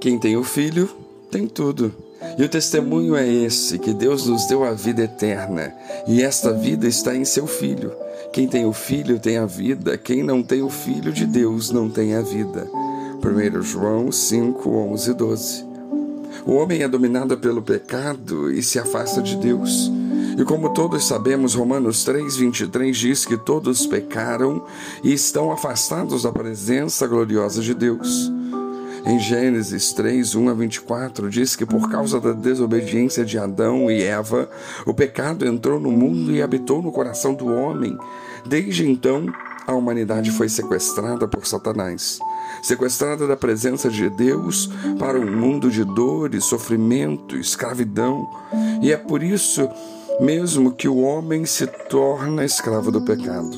Quem tem o Filho tem tudo. E o testemunho é esse: que Deus nos deu a vida eterna, e esta vida está em seu Filho. Quem tem o Filho tem a vida, quem não tem o Filho de Deus não tem a vida. 1 João 5, 11 e 12. O homem é dominado pelo pecado e se afasta de Deus. E como todos sabemos, Romanos 3, 23 diz que todos pecaram e estão afastados da presença gloriosa de Deus. Em Gênesis 3, 1 a 24, diz que por causa da desobediência de Adão e Eva, o pecado entrou no mundo e habitou no coração do homem. Desde então, a humanidade foi sequestrada por Satanás, sequestrada da presença de Deus para um mundo de dor, sofrimento, escravidão. E é por isso mesmo que o homem se torna escravo do pecado.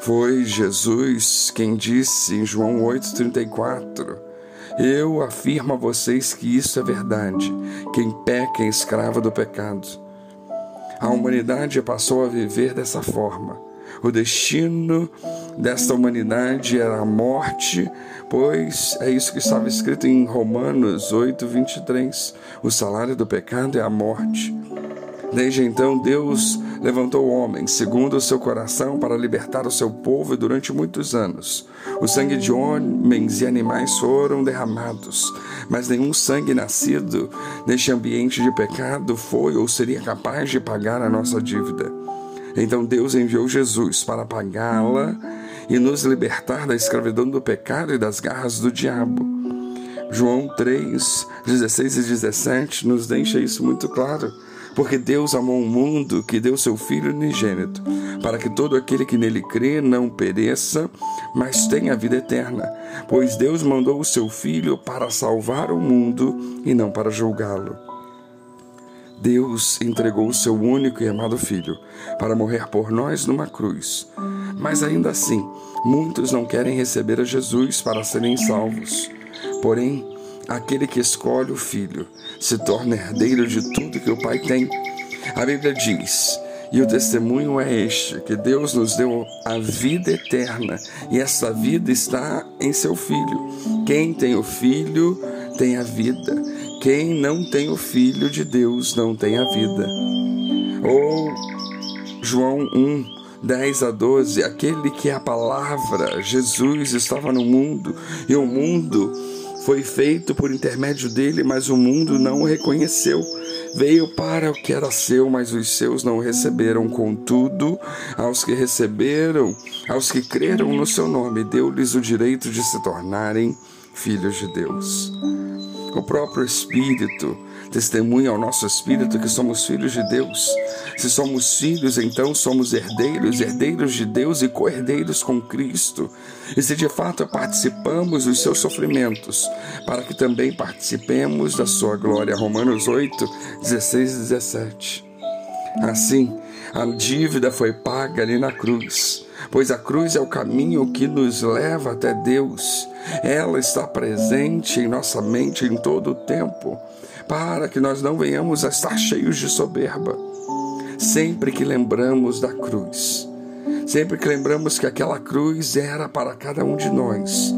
Foi Jesus quem disse em João 8,34 eu afirmo a vocês que isso é verdade. Quem peca é escravo do pecado. A humanidade passou a viver dessa forma. O destino desta humanidade era a morte, pois é isso que estava escrito em Romanos 8, 23. O salário do pecado é a morte. Desde então, Deus levantou homens segundo o seu coração para libertar o seu povo durante muitos anos. O sangue de homens e animais foram derramados, mas nenhum sangue nascido neste ambiente de pecado foi ou seria capaz de pagar a nossa dívida. Então Deus enviou Jesus para pagá-la e nos libertar da escravidão do pecado e das garras do diabo. João 3, 16 e 17 nos deixa isso muito claro. Porque Deus amou o mundo que deu seu Filho unigênito, para que todo aquele que nele crê não pereça, mas tenha vida eterna. Pois Deus mandou o seu Filho para salvar o mundo e não para julgá-lo. Deus entregou o seu único e amado Filho para morrer por nós numa cruz. Mas ainda assim, muitos não querem receber a Jesus para serem salvos. Porém, aquele que escolhe o Filho se torna herdeiro de tudo que o Pai tem. A Bíblia diz: e o testemunho é este: que Deus nos deu a vida eterna, e essa vida está em seu Filho. Quem tem o Filho tem a vida. Quem não tem o Filho de Deus não tem a vida. Ou João 1. 10 a 12, aquele que é a palavra, Jesus estava no mundo e o mundo foi feito por intermédio dele, mas o mundo não o reconheceu. Veio para o que era seu, mas os seus não o receberam. Contudo, aos que receberam, aos que creram no seu nome, deu-lhes o direito de se tornarem filhos de Deus. O próprio Espírito testemunha ao nosso espírito que somos filhos de Deus. Se somos filhos, então somos herdeiros, herdeiros de Deus e co-herdeiros com Cristo. E se de fato participamos dos seus sofrimentos, para que também participemos da sua glória. Romanos 8, 16 e 17. Assim, a dívida foi paga ali na cruz, pois a cruz é o caminho que nos leva até Deus. Ela está presente em nossa mente em todo o tempo para que nós não venhamos a estar cheios de soberba. Sempre que lembramos da cruz, sempre que lembramos que aquela cruz era para cada um de nós,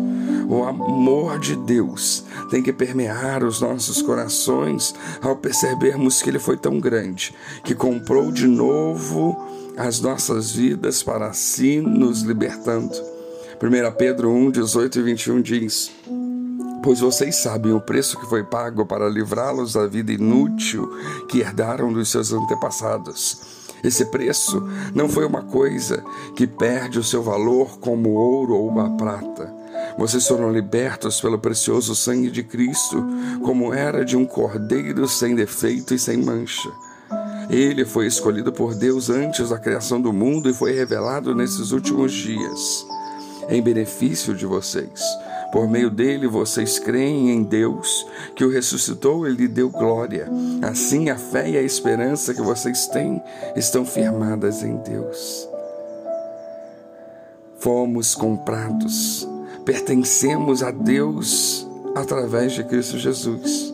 o amor de Deus tem que permear os nossos corações ao percebermos que Ele foi tão grande que comprou de novo as nossas vidas para si, nos libertando. 1 Pedro 1, 18 e 21 diz pois vocês sabem o preço que foi pago para livrá-los da vida inútil que herdaram dos seus antepassados. Esse preço não foi uma coisa que perde o seu valor como ouro ou a prata. Vocês foram libertos pelo precioso sangue de Cristo, como era de um cordeiro sem defeito e sem mancha. Ele foi escolhido por Deus antes da criação do mundo e foi revelado nesses últimos dias, em benefício de vocês. Por meio dele vocês creem em Deus, que o ressuscitou e lhe deu glória. Assim a fé e a esperança que vocês têm estão firmadas em Deus. Fomos comprados, pertencemos a Deus através de Cristo Jesus.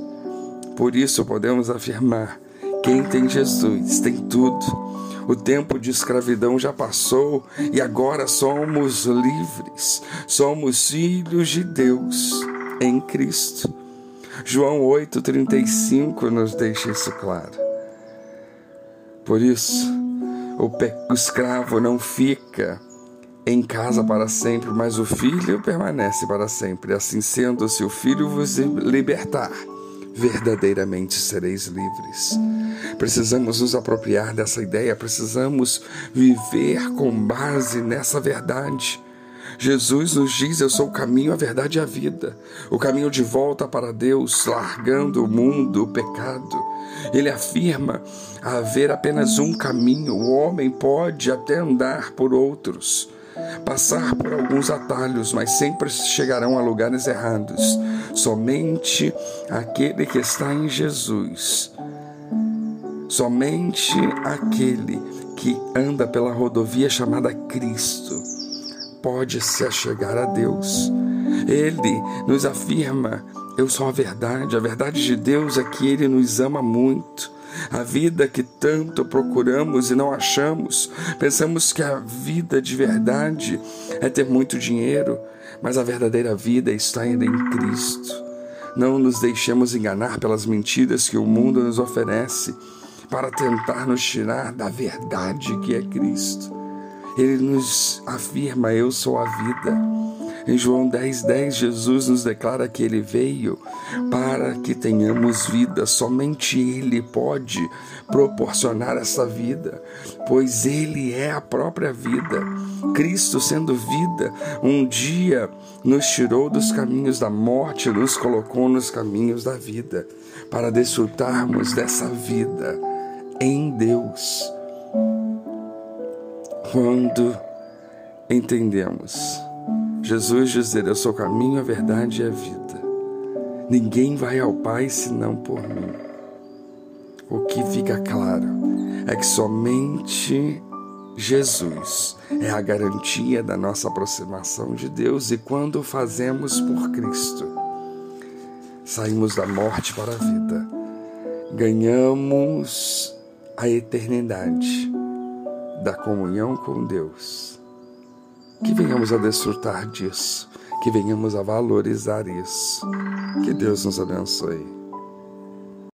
Por isso podemos afirmar: quem tem Jesus tem tudo o tempo de escravidão já passou e agora somos livres. Somos filhos de Deus em Cristo. João 8,35 nos deixa isso claro. Por isso, o, o escravo não fica em casa para sempre, mas o filho permanece para sempre. Assim sendo, se o filho vos libertar, verdadeiramente sereis livres. Precisamos nos apropriar dessa ideia, precisamos viver com base nessa verdade. Jesus nos diz: Eu sou o caminho, a verdade e a vida. O caminho de volta para Deus, largando o mundo, o pecado. Ele afirma haver apenas um caminho. O homem pode até andar por outros, passar por alguns atalhos, mas sempre chegarão a lugares errados. Somente aquele que está em Jesus, somente aquele que anda pela rodovia chamada Cristo, pode se achegar a Deus. Ele nos afirma: Eu sou a verdade. A verdade de Deus é que Ele nos ama muito. A vida que tanto procuramos e não achamos. Pensamos que a vida de verdade é ter muito dinheiro, mas a verdadeira vida está ainda em Cristo. Não nos deixemos enganar pelas mentiras que o mundo nos oferece para tentar nos tirar da verdade que é Cristo. Ele nos afirma: Eu sou a vida. Em João 10, 10, Jesus nos declara que ele veio para que tenhamos vida. Somente Ele pode proporcionar essa vida, pois Ele é a própria vida. Cristo, sendo vida, um dia nos tirou dos caminhos da morte, nos colocou nos caminhos da vida, para desfrutarmos dessa vida em Deus quando entendemos Jesus dizer: Eu sou o caminho, a verdade e a vida. Ninguém vai ao Pai senão por mim. O que fica claro é que somente Jesus é a garantia da nossa aproximação de Deus e quando fazemos por Cristo, saímos da morte para a vida, ganhamos a eternidade da comunhão com Deus. Que venhamos a desfrutar disso, que venhamos a valorizar isso. Que Deus nos abençoe.